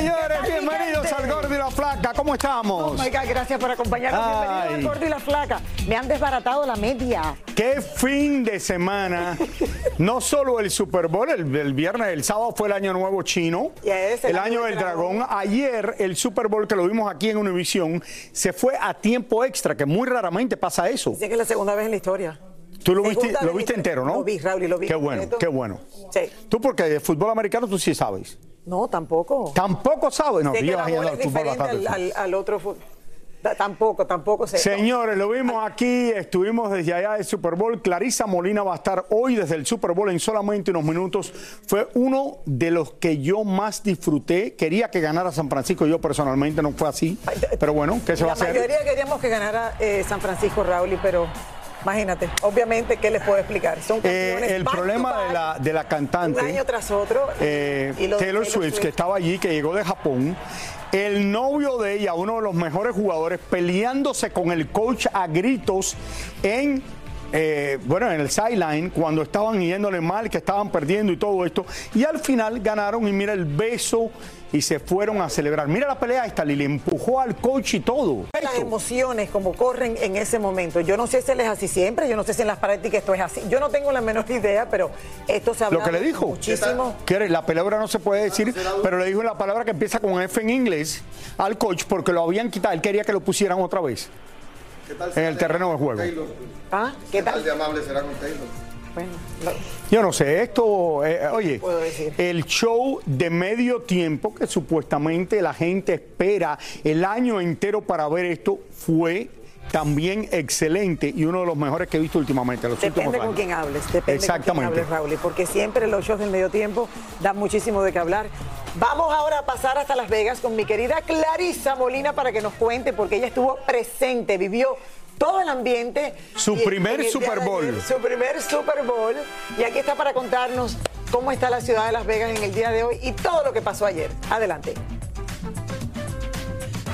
Señores, bienvenidos al Gordo y la Flaca, ¿cómo Oh estamos? my God, gracias por acompañarnos. Bienvenidos al Gordo y la Flaca. Me han desbaratado la media. Qué fin de semana. No solo el Super Bowl, el, el viernes, el sábado fue el Año Nuevo Chino, Yes, el Año del Dragón. Ayer el Super Bowl que lo vimos aquí en Univision se fue a tiempo extra, que muy raramente pasa eso. Dice que es la segunda vez en la historia. Tú lo viste, lo viste entero. ¿no? Lo vi, Raúl, y lo vi Qué bueno, completo. qué bueno. Sí. Tú porque de fútbol americano tú sí sabes. No, tampoco. Tampoco sabes. No, Sé tú que la bola al es diferente al, al- al otro Tampoco, tampoco sé. Señores, lo vimos aquí, estuvimos desde allá del Super Bowl. Clarisa Molina va a estar hoy desde el Super Bowl en solamente unos minutos. Fue uno de los que yo más disfruté. Quería que ganara San Francisco, yo personalmente no fue así. Pero bueno, ¿qué se va a La hacer? mayoría queríamos que ganara eh, San Francisco Raúl, pero imagínate, obviamente, ¿qué les puedo explicar? Son Eh, campeones el back problema de la, de la un cantante. año tras otro. eh, y Taylor Swift, que estaba allí, que llegó de Japón. El novio de ella, uno de los mejores jugadores, peleándose con el coach a gritos en. eh, bueno, en el sideline, cuando estaban yéndole mal, que estaban perdiendo y todo esto, y al final ganaron y mira el beso y se fueron a celebrar. Mira la pelea esta, Lili, empujó al coach y todo. Las emociones como corren en ese momento. Yo no sé si él es así siempre, yo no sé si en las prácticas esto es así. Yo no tengo la menor idea, pero esto se ha Lo que le dijo. muchísimo. Que la palabra no se puede decir, pero le dijo la palabra que empieza con F en inglés al coach porque lo habían quitado. Él quería que lo pusieran otra vez en el terreno de juego. ¿Ah? ¿Qué tal? de amable será con Taylor? Bueno, Yo no sé, esto, eh, oye, el show de medio tiempo que supuestamente la gente espera el año entero para ver esto fue también excelente y uno de los mejores que he visto últimamente. en Los Depende últimos con años. quién hables, depende con quién Exactamente. hables, Raúl, porque siempre los shows del medio tiempo dan muchísimo de qué hablar. Vamos ahora a pasar hasta Las Vegas con mi querida Clarisa Molina para que nos cuente, porque ella estuvo presente, vivió todo el ambiente. Su Y- primer Super Bowl. ayer, Su primer Super Bowl. Y aquí está para contarnos cómo está la ciudad de Las Vegas en el día de hoy y todo lo que pasó ayer. Adelante.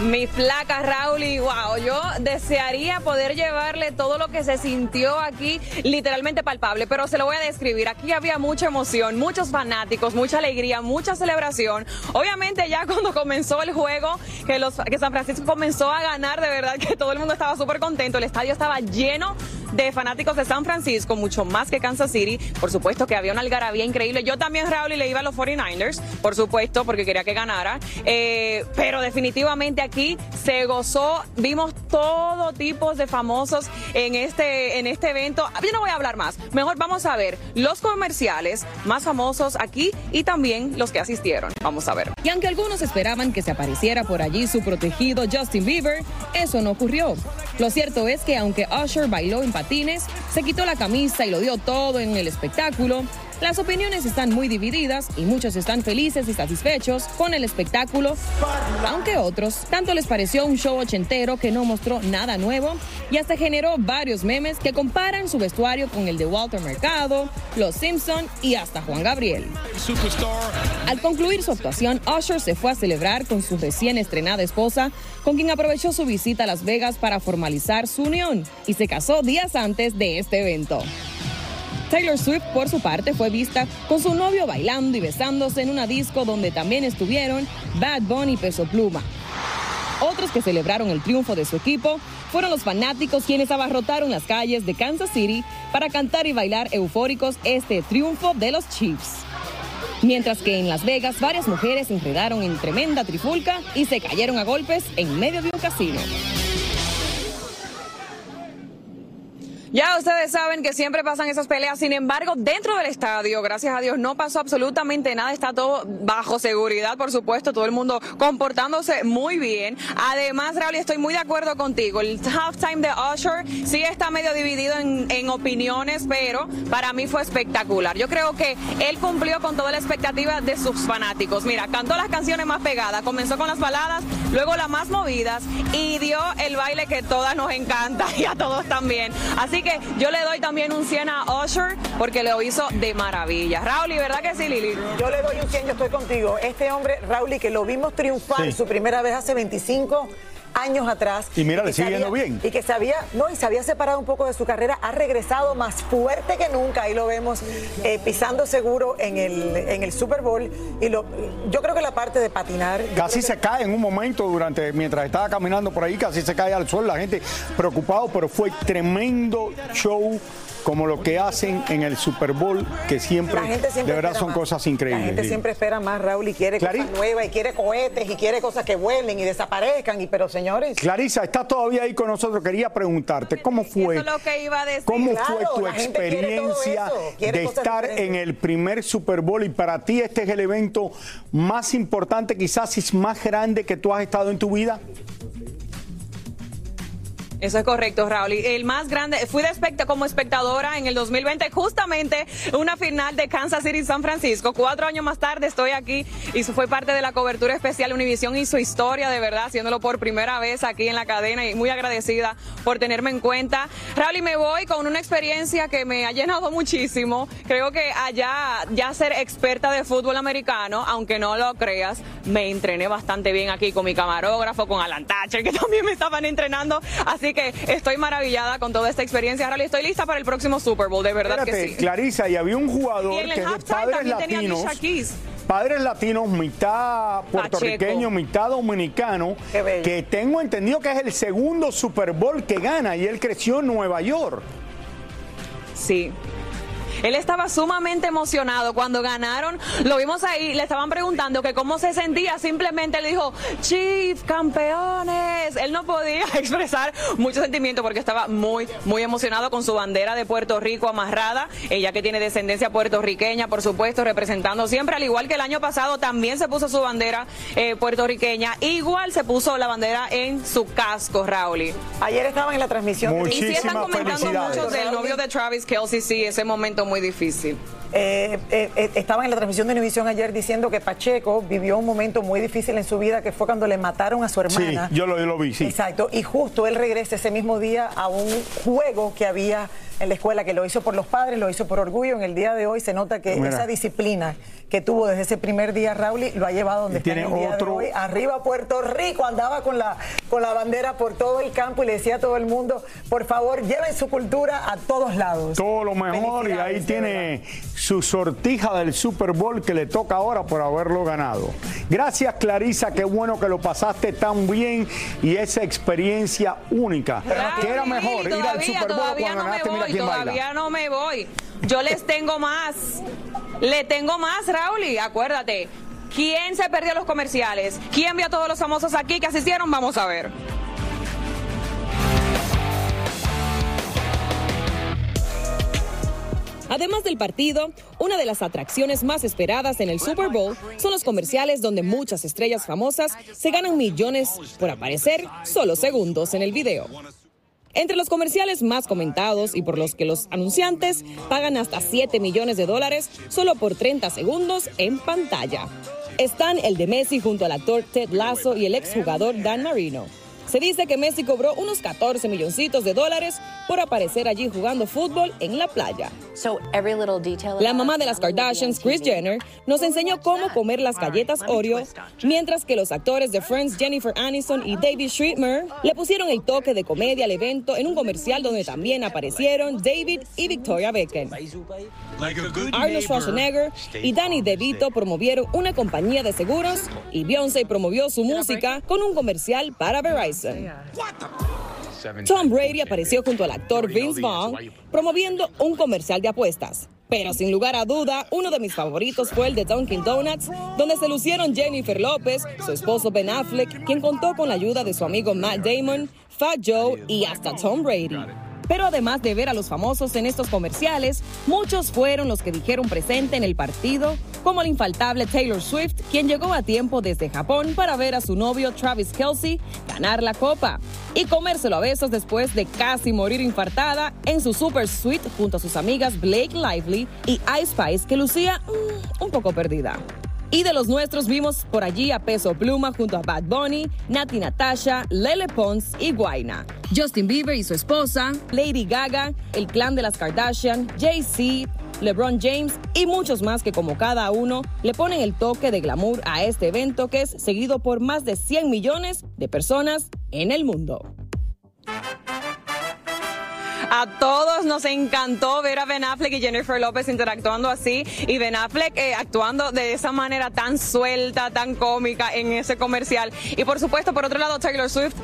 Mi flaca Raúl y wow, yo desearía poder llevarle todo lo que se sintió aquí literalmente palpable, pero se lo voy a describir. Aquí había mucha emoción, muchos fanáticos, mucha alegría, mucha celebración. Obviamente ya cuando comenzó el juego, que, los, que San Francisco comenzó a ganar, de verdad que todo el mundo estaba súper contento, el estadio estaba lleno de fanáticos de San Francisco, mucho más que Kansas City. Por supuesto que había una algarabía increíble. Yo también, Raúl, y le iba a los 49ers, por supuesto, porque quería que ganara. Eh, pero definitivamente aquí se gozó, vimos todo tipo de famosos en este, en este evento. Yo no voy a hablar más. Mejor vamos a ver los comerciales más famosos aquí y también los que asistieron. Vamos a ver. Y aunque algunos esperaban que se apareciera por allí su protegido Justin Bieber, eso no ocurrió. Lo cierto es que aunque Usher bailó en patines, se quitó la camisa y lo dio todo en el espectáculo, Las opiniones están muy divididas y muchos están felices y satisfechos con el espectáculo, aunque otros tanto les pareció un show ochentero que no mostró nada nuevo y hasta generó varios memes que comparan su vestuario con el de Walter Mercado, Los Simpson y hasta Juan Gabriel. Al concluir su actuación, Usher se fue a celebrar con su recién estrenada esposa, con quien aprovechó su visita a Las Vegas para formalizar su unión y se casó días antes de este evento. Taylor Swift, por su parte, fue vista con su novio bailando y besándose en una disco donde también estuvieron Bad Bunny y Peso Pluma. Otros que celebraron el triunfo de su equipo fueron los fanáticos quienes abarrotaron las calles de Kansas City para cantar y bailar eufóricos este triunfo de los Chiefs. Mientras que en Las Vegas varias mujeres se enredaron en tremenda trifulca y se cayeron a golpes en medio de un casino. Ya ustedes saben que siempre pasan esas peleas, sin embargo, dentro del estadio, gracias a Dios, no pasó absolutamente nada, está todo bajo seguridad, por supuesto, todo el mundo comportándose muy bien. Además, Raúl, estoy muy de acuerdo contigo, el halftime de Usher sí está medio dividido en, opiniones, pero para mí fue espectacular. Yo creo que él cumplió con toda la expectativa de sus fanáticos. Mira, cantó las canciones más pegadas, comenzó con las baladas, luego las más movidas y dio el baile que todas nos encanta y a todos también. Así que yo le doy también un 100 a Usher porque lo hizo de maravilla. Raúl, ¿verdad que sí, Lili? Yo le doy un 100, yo estoy contigo. Este hombre, Raúl, que lo vimos triunfar Sí. su primera vez hace 25 años atrás. Y mira, le sigue yendo bien. Y que se había, no, y se había separado un poco de su carrera, ha regresado más fuerte que nunca. Ahí lo vemos eh, pisando seguro en el, en el Super Bowl. Y lo, yo creo que la parte de patinar. Casi se cae en un momento durante mientras estaba caminando por ahí, casi se cae al suelo, la gente preocupado, pero fue tremendo show como lo que hacen en el Super Bowl, que siempre, de verdad son más. cosas increíbles. La gente sí. siempre espera más, Raúl, y quiere Clarín. cosas nuevas, y quiere cohetes, y quiere cosas que vuelen y desaparezcan. Y, pero, señores, Clarisa, estás todavía ahí con nosotros. Quería preguntarte, ¿cómo fue? Eso es lo que iba a decir. ¿Cómo Claro, fue tu experiencia de estar diferentes. en el primer Super Bowl? Y para ti este es el evento más importante, quizás es más grande que tú has estado en tu vida. Eso es correcto, Raúl. El más grande, fui de como espectadora en el 2020, justamente una final de Kansas City San Francisco. Cuatro años más tarde estoy aquí y fue parte de la cobertura especial Univisión y su historia, de verdad, haciéndolo por primera vez aquí en la cadena y muy agradecida por tenerme en cuenta. Raúl, me voy con una experiencia que me ha llenado muchísimo. Creo que allá, ya ser experta de fútbol americano, aunque no lo creas, me entrené bastante bien aquí con mi camarógrafo, con Alan Thatcher, que también me estaban entrenando. Así que estoy maravillada con toda esta experiencia, Raúl, y estoy lista para el próximo Super Bowl, de verdad Espérate, que sí. Clarisa, y había un jugador que es de padres latinos. Padres latinos, mitad puertorriqueño, Pacheco. mitad dominicano, Qué bello. que tengo entendido que es el segundo Super Bowl que gana y él creció en Nueva York. Sí. Él estaba sumamente emocionado cuando ganaron. Lo vimos ahí, le estaban preguntando que cómo se sentía. Simplemente le dijo, Chief, campeones. Él no podía expresar mucho sentimiento porque estaba muy, muy emocionado con su bandera de Puerto Rico amarrada. Ella que tiene descendencia puertorriqueña, por supuesto, representando siempre, al igual que el año pasado, también se puso su bandera eh, puertorriqueña. Igual se puso la bandera en su casco, Raúl. ayer estaban en la transmisión. de- Y sí están Muchísimas comentando felicidades. mucho del novio de Travis Kelsey, sí, ese momento muy difícil. Eh, eh, eh, estaba en la transmisión de Univisión ayer diciendo que Pacheco vivió un momento muy difícil en su vida, que fue cuando le mataron a su Sí, hermana. yo lo, yo lo vi, sí. Exacto, y justo él regresa ese mismo día a un juego que había en la escuela, que lo hizo por los padres, lo hizo por orgullo. En el día de hoy se nota que Mira. esa disciplina que tuvo desde ese primer día Raúl lo ha llevado donde Y está en el día otro- de hoy. Arriba Puerto Rico, andaba con la, con la bandera por todo el campo y le decía a todo el mundo, por favor, lleven su cultura a todos lados. Todo lo mejor y ahí tiene su sortija del Super Bowl que le toca ahora por haberlo ganado. Gracias Clarisa, qué bueno que lo pasaste tan bien y esa experiencia única. que era mejor ir al Super Bowl todavía cuando no me ganaste, mira voy, quién todavía baila. no me voy. Yo les tengo más. Le tengo más, Raúl, y acuérdate. ¿Quién se perdió los comerciales? ¿Quién vio a todos los famosos aquí que asistieron? Vamos a ver. Además del partido, una de las atracciones más esperadas en el Super Bowl son los comerciales donde muchas estrellas famosas se ganan millones por aparecer solo segundos en el video. Entre los comerciales más comentados y por los que los anunciantes pagan hasta 7 millones de dólares solo por 30 segundos en pantalla. Están el de Messi junto al actor Ted Lasso y el exjugador Dan Marino. Se dice que Messi cobró unos 14 milloncitos de dólares por aparecer allí jugando fútbol en la playa. La mamá de las Kardashians, Kris Jenner, nos enseñó cómo comer las galletas Oreo, mientras que los actores de Friends Jennifer Aniston y David Schwimmer le pusieron el toque de comedia al evento en un comercial donde también aparecieron David y Victoria Beckham. Arnold Schwarzenegger y Danny DeVito promovieron una compañía de seguros y Beyoncé promovió su música con un comercial para Verizon. Tom Brady apareció junto al actor Vince Vaughn promoviendo un comercial de apuestas. Pero sin lugar a duda, uno de mis favoritos fue el de Dunkin' Donuts, donde se lucieron Jennifer López, su esposo Ben Affleck, quien contó con la ayuda de su amigo Matt Damon, Fat Joe y hasta Tom Brady. Pero además de ver a los famosos en estos comerciales, muchos fueron los que dijeron presente en el partido, como el infaltable Taylor Swift, quien llegó a tiempo desde Japón para ver a su novio Travis Kelsey ganar la copa y comérselo a besos después de casi morir infartada en su super suite junto a sus amigas Blake Lively y Ice Spice, que lucía mm, un poco perdida. Y de los nuestros vimos por allí a Peso Pluma junto a Bad Bunny, Nati Natasha, Lele Pons y Guaina. Justin Bieber y su esposa, Lady Gaga, el clan de las Kardashian, Jay-Z, LeBron James y muchos más que como cada uno le ponen el toque de glamour a este evento que es seguido por más de 100 millones de personas en el mundo. A todos nos encantó ver a Ben Affleck y Jennifer López interactuando así y Ben Affleck eh, actuando de esa manera tan suelta, tan cómica en ese comercial. Y por supuesto, por otro lado, Taylor Swift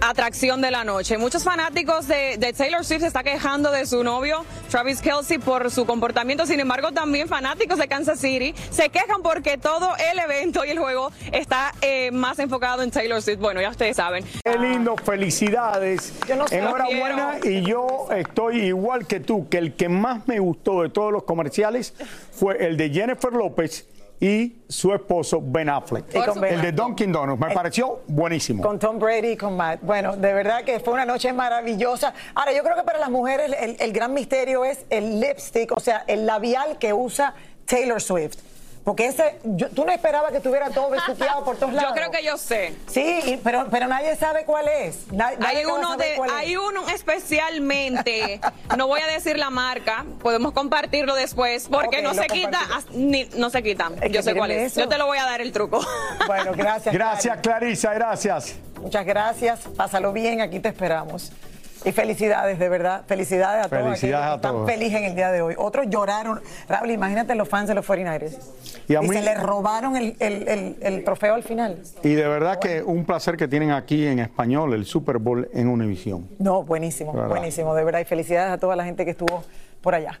atracción de la noche. Muchos fanáticos de, de, Taylor Swift se está quejando de su novio Travis Kelsey por su comportamiento. Sin embargo, también fanáticos de Kansas City se quejan porque todo el evento y el juego está eh, más enfocado en Taylor Swift. Bueno, ya ustedes saben. Qué lindo, felicidades. Enhorabuena y yo estoy igual que tú, que el que más me gustó de todos los comerciales fue el de Jennifer López y su esposo Ben Affleck. el de Dunkin' Donuts. Me pareció buenísimo. Con Tom Brady y con Matt. Bueno, de verdad que fue una noche maravillosa. Ahora, yo creo que para las mujeres el, el gran misterio es el lipstick, o sea, el labial que usa Taylor Swift. Porque ese, tú no esperabas que estuviera todo besuqueado por todos lados. Yo creo que yo sé. Sí, pero, pero nadie sabe cuál es. hay uno de, hay uno especialmente. no voy a decir la marca, podemos compartirlo después, porque no, se quita, no se quita. yo sé cuál es. Yo te lo voy a dar el truco. Bueno, gracias. Gracias, Clarisa, gracias. Muchas gracias. Pásalo bien, aquí te esperamos. Y felicidades, de verdad. Felicidades a todos. Felicidades a todos. Están felices en el día de hoy. Otros lloraron. Raúl, imagínate los fans de los 49ers. Y, se les robaron el, trofeo al final. Y de verdad que un placer que tienen aquí en español el Super Bowl en Univisión. No, buenísimo, buenísimo, de verdad. Y felicidades a toda la gente que estuvo por allá.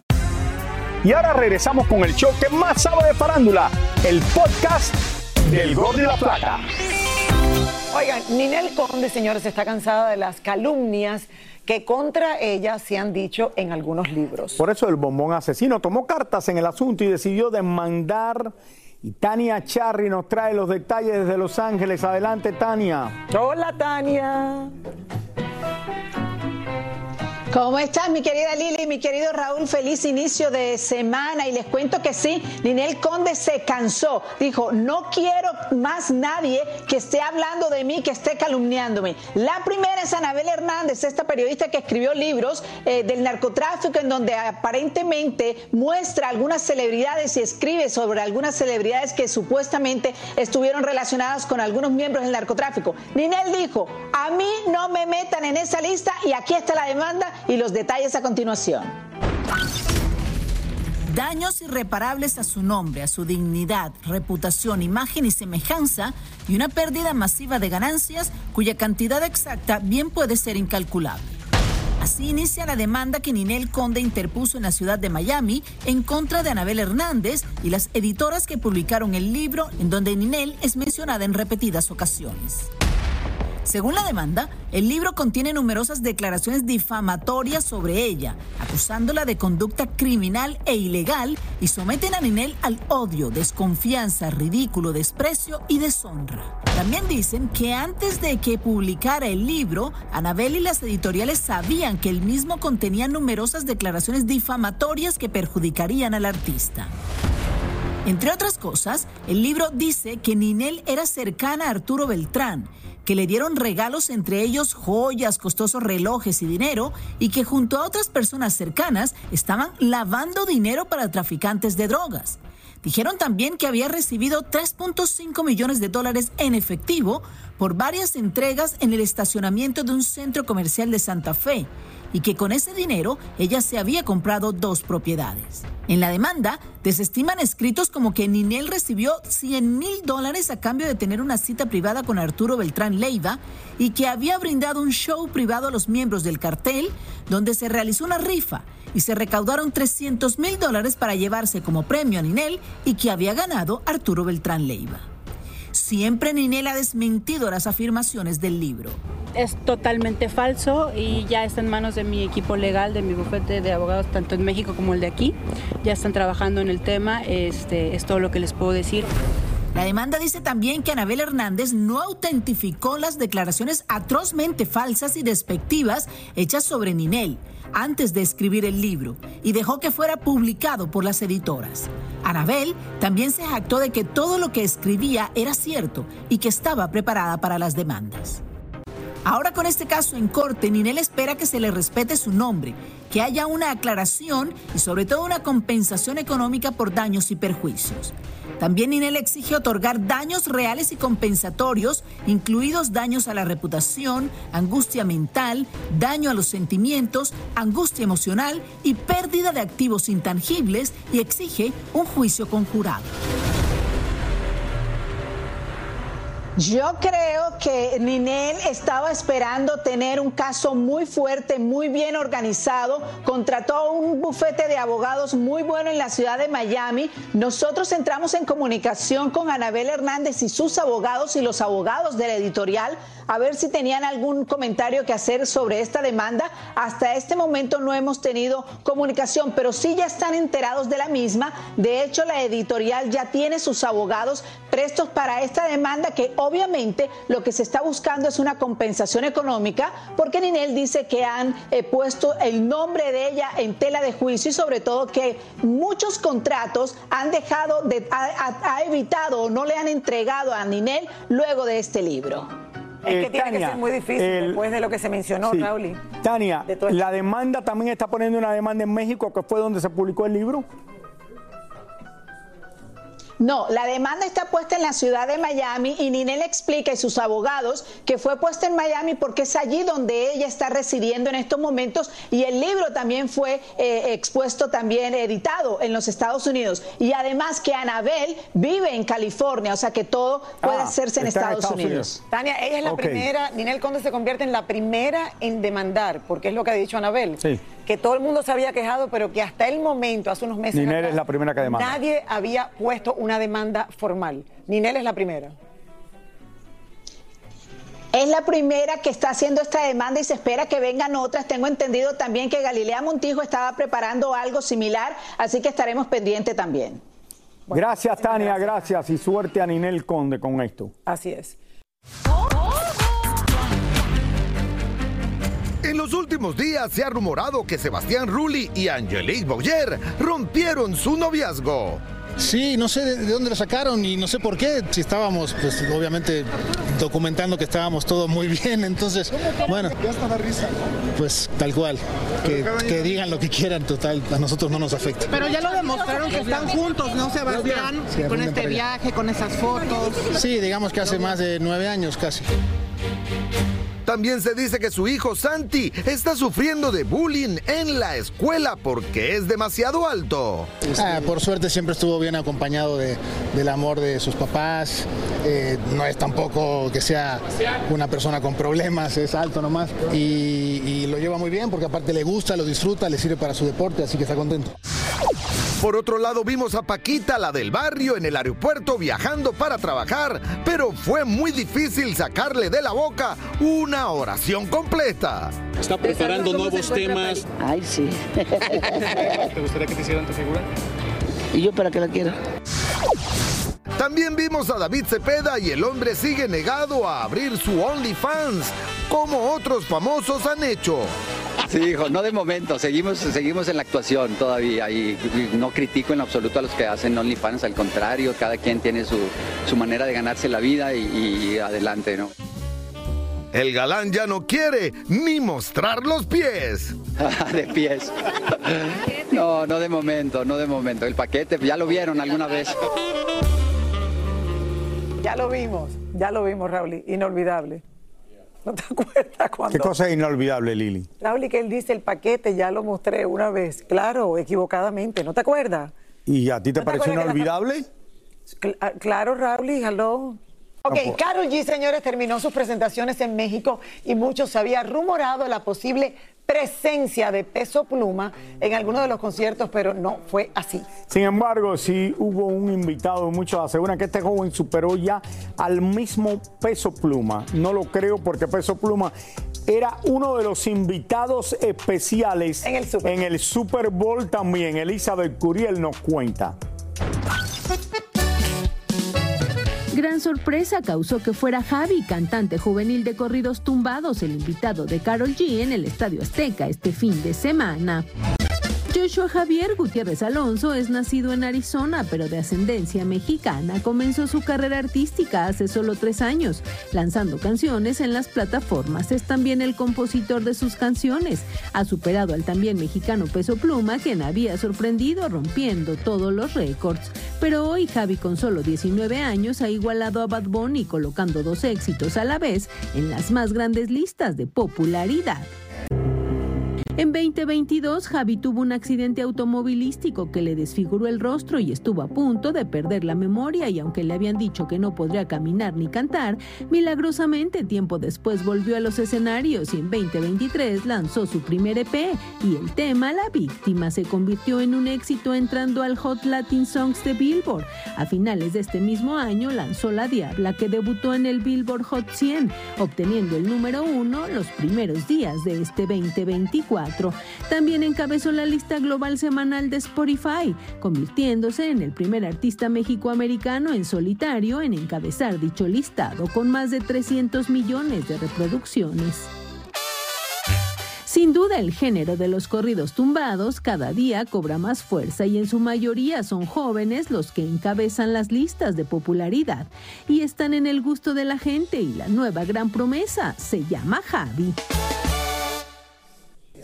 Y ahora regresamos con el show que más sabe de farándula, el podcast del Gol de la Plata. Oigan, Ninel Conde, señores, está cansada de las calumnias que contra ella se han dicho en algunos libros. Por eso el bombón asesino tomó cartas en el asunto y decidió demandar. Y Tania Charry nos trae los detalles desde Los Ángeles. Adelante, Tania. Hola, Tania. ¿Cómo estás, mi querida Lili, mi querido Raúl? Feliz inicio de semana. Y les cuento que sí, Ninel Conde se cansó. Dijo, no quiero más nadie que esté hablando de mí, que esté calumniándome. La primera es Anabel Hernández, esta periodista que escribió libros eh, del narcotráfico, en donde aparentemente muestra algunas celebridades y escribe sobre algunas celebridades que supuestamente estuvieron relacionadas con algunos miembros del narcotráfico. Ninel dijo, a mí no me metan en esa lista y aquí está la demanda y los detalles a continuación. Daños irreparables a su nombre, a su dignidad, reputación, imagen y semejanza y una pérdida masiva de ganancias cuya cantidad exacta bien puede ser incalculable. Así inicia la demanda que Ninel Conde interpuso en la ciudad de Miami en contra de Anabel Hernández y las editoras que publicaron el libro en donde Ninel es mencionada en repetidas ocasiones. Según la demanda, el libro contiene numerosas declaraciones difamatorias sobre ella, acusándola de conducta criminal e ilegal y someten a Ninel al odio, desconfianza, ridículo, desprecio y deshonra. También dicen que antes de que publicara el libro, Anabel y las editoriales sabían que el mismo contenía numerosas declaraciones difamatorias que perjudicarían al artista. Entre otras cosas, el libro dice que Ninel era cercana a Arturo Beltrán, que le dieron regalos entre ellos joyas, costosos relojes y dinero, y que junto a otras personas cercanas estaban lavando dinero para traficantes de drogas. Dijeron también que había recibido 3.5 millones de dólares en efectivo por varias entregas en el estacionamiento de un centro comercial de Santa Fe y que con ese dinero ella se había comprado dos propiedades. En la demanda, desestiman escritos como que Ninel recibió 100 mil dólares a cambio de tener una cita privada con Arturo Beltrán Leiva y que había brindado un show privado a los miembros del cartel donde se realizó una rifa y se recaudaron 300 mil dólares para llevarse como premio a Ninel y que había ganado Arturo Beltrán Leiva. Siempre Ninel ha desmentido las afirmaciones del libro. Es totalmente falso y ya está en manos de mi equipo legal, de mi bufete de abogados, tanto en México como el de aquí. Ya están trabajando en el tema, este, es todo lo que les puedo decir. La demanda dice también que Anabel Hernández no autentificó las declaraciones atrozmente falsas y despectivas hechas sobre Ninel antes de escribir el libro y dejó que fuera publicado por las editoras. Anabel también se jactó de que todo lo que escribía era cierto y que estaba preparada para las demandas. Ahora con este caso en corte, Ninel espera que se le respete su nombre, que haya una aclaración y sobre todo una compensación económica por daños y perjuicios. También Ninel exige otorgar daños reales y compensatorios, incluidos daños a la reputación, angustia mental, daño a los sentimientos, angustia emocional y pérdida de activos intangibles y exige un juicio conjurado. Yo creo que Ninel estaba esperando tener un caso muy fuerte, muy bien organizado. Contrató un bufete de abogados muy bueno en la ciudad de Miami. Nosotros entramos en comunicación con Anabel Hernández y sus abogados y los abogados de la editorial a ver si tenían algún comentario que hacer sobre esta demanda. Hasta este momento no hemos tenido comunicación, pero sí ya están enterados de la misma. De hecho, la editorial ya tiene sus abogados prestos para esta demanda que obviamente lo que se está buscando es una compensación económica porque Ninel dice que han eh, puesto el nombre de ella en tela de juicio y sobre todo que muchos contratos han dejado de, ha evitado o no le han entregado a Ninel luego de este libro. Es que tiene que ser muy difícil después de lo que se mencionó, Raúl. Tania, ¿la demanda también está poniendo una demanda en México, que fue donde se publicó el libro? No, la demanda está puesta en la ciudad de Miami y Ninel explica y sus abogados que fue puesta en Miami porque es allí donde ella está residiendo en estos momentos y el libro también fue eh, expuesto, también editado en los Estados Unidos. Y además que Anabel vive en California, o sea que todo puede Ah, hacerse en Estados, Estados Unidos. Tania, ella es la primera, Ninel Conde se convierte en la primera en demandar, porque es lo que ha dicho Anabel. Sí. Que todo el mundo se había quejado, pero que hasta el momento, hace unos meses. Ninel atrás, es la primera que demanda. Nadie había puesto una demanda formal. Ninel es la primera. Es la primera que está haciendo esta demanda y se espera que vengan otras. Tengo entendido también que Galilea Montijo estaba preparando algo similar, así que estaremos pendientes también. gracias, Tania, gracias. Y suerte a Ninel Conde con esto. Así es. En los últimos días se ha rumorado que Sebastián Rulli y Angelique Boyer rompieron su noviazgo. Sí, no sé de, de dónde lo sacaron y no sé por qué. Si estábamos, pues obviamente documentando que estábamos todos muy bien, entonces, bueno. Pues tal cual. Que, que digan lo que quieran, total, a nosotros no nos afecta. Pero ya lo demostraron que están juntos, ¿no, Sebastián? Sí, con este viaje, con esas fotos. Sí, digamos que hace más de nueve años casi. También se dice que su hijo Santi está sufriendo de bullying en la escuela porque es demasiado alto. Ah, por suerte siempre estuvo bien acompañado de- del amor de sus papás. Eh, no es tampoco que sea una persona con problemas, es alto nomás. Y, y lo lleva muy bien porque aparte le gusta, lo disfruta, le sirve para su deporte, así que está contento. Por otro lado, vimos a Paquita, la del barrio, en el aeropuerto viajando para trabajar, pero fue muy difícil sacarle de la boca una oración completa. Está preparando nuevos temas. Ay, sí. ¿Te gustaría que te hicieran tu figura? ¿Y yo para qué la quiero? También vimos a David Cepeda y el hombre sigue negado a abrir su OnlyFans, como otros famosos han hecho. Sí, hijo, no de momento, seguimos, seguimos en la actuación todavía y, y no critico en absoluto a los que hacen OnlyFans, al contrario, cada quien tiene su, su manera de ganarse la vida y, y adelante, ¿no? El galán ya no quiere ni mostrar los pies. de pies. No, no de momento, no de momento. El paquete, ya lo vieron alguna vez. Ya lo vimos, ya lo vimos, Raúl, inolvidable. ¿No te acuerdas cuando? Qué cosa inolvidable, Lili. Raúl, que él dice el paquete, ya lo mostré una vez. Claro, equivocadamente, ¿no te acuerdas? ¿Y a ti te ¿No pareció la- inolvidable? Cl- ah, claro, Raúl, hello. Ok, pues. Carol G, señores, terminó sus presentaciones en México y mucho se había rumorado la posible presencia de Peso Pluma en alguno de los conciertos, pero no fue así. Sin embargo, sí hubo un invitado, muchos aseguran que este joven superó ya al mismo Peso Pluma. No lo creo porque Peso Pluma era uno de los invitados especiales en el Super, Bowl también. Elizabeth Curiel nos cuenta. Gran sorpresa causó que fuera Javi, cantante juvenil de corridos tumbados, el invitado de Carol G en el Estadio Azteca este fin de semana. Joshua Javier Gutiérrez Alonso es nacido en Arizona, pero de ascendencia mexicana. Comenzó su carrera artística hace solo tres años, lanzando canciones en las plataformas. Es también el compositor de sus canciones. Ha superado al también mexicano Peso Pluma, quien había sorprendido rompiendo todos los récords. Pero hoy Javi, con solo 19 años, ha igualado a Bad Bunny, colocando dos éxitos a la vez en las más grandes listas de popularidad. En 2022, Javi tuvo un accidente automovilístico que le desfiguró el rostro y estuvo a punto de perder la memoria y aunque le habían dicho que no podría caminar ni cantar, milagrosamente tiempo después volvió a los escenarios y en 2023 lanzó su primer EP y el tema La Víctima se convirtió en un éxito entrando al Hot Latin Songs de Billboard. A finales de este mismo año lanzó La Diabla que debutó en el Billboard Hot 100, obteniendo el número uno los primeros días de este 2024. También encabezó la lista global semanal de Spotify, convirtiéndose en el primer artista mexicoamericano en solitario en encabezar dicho listado con más de 300 millones de reproducciones. Sin duda el género de los corridos tumbados cada día cobra más fuerza y en su mayoría son jóvenes los que encabezan las listas de popularidad y están en el gusto de la gente y la nueva gran promesa se llama Javi.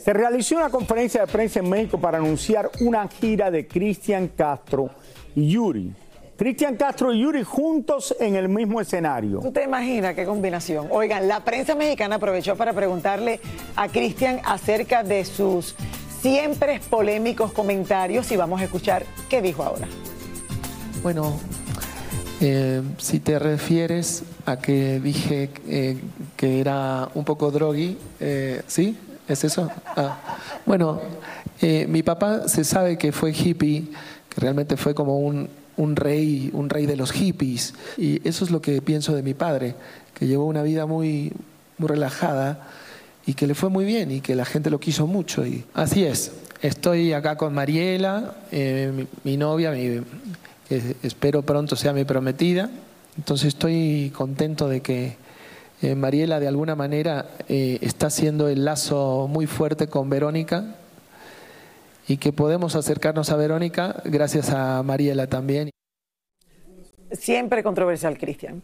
Se realizó una conferencia de prensa en México para anunciar una gira de Cristian Castro y Yuri. Cristian Castro y Yuri juntos en el mismo escenario. ¿Tú te imaginas qué combinación? Oigan, la prensa mexicana aprovechó para preguntarle a Cristian acerca de sus siempre polémicos comentarios y vamos a escuchar qué dijo ahora. Bueno, eh, si te refieres a que dije eh, que era un poco drogui, eh, ¿sí? ¿Es eso? Ah. Bueno, eh, mi papá se sabe que fue hippie, que realmente fue como un, un rey, un rey de los hippies. Y eso es lo que pienso de mi padre, que llevó una vida muy, muy relajada y que le fue muy bien y que la gente lo quiso mucho. Y así es. Estoy acá con Mariela, eh, mi, novia, mi- que espero pronto sea mi prometida. Entonces estoy contento de que eh, Mariela de alguna manera eh, está haciendo el lazo muy fuerte con Verónica y que podemos acercarnos a Verónica gracias a Mariela también. Siempre controversial, Cristian.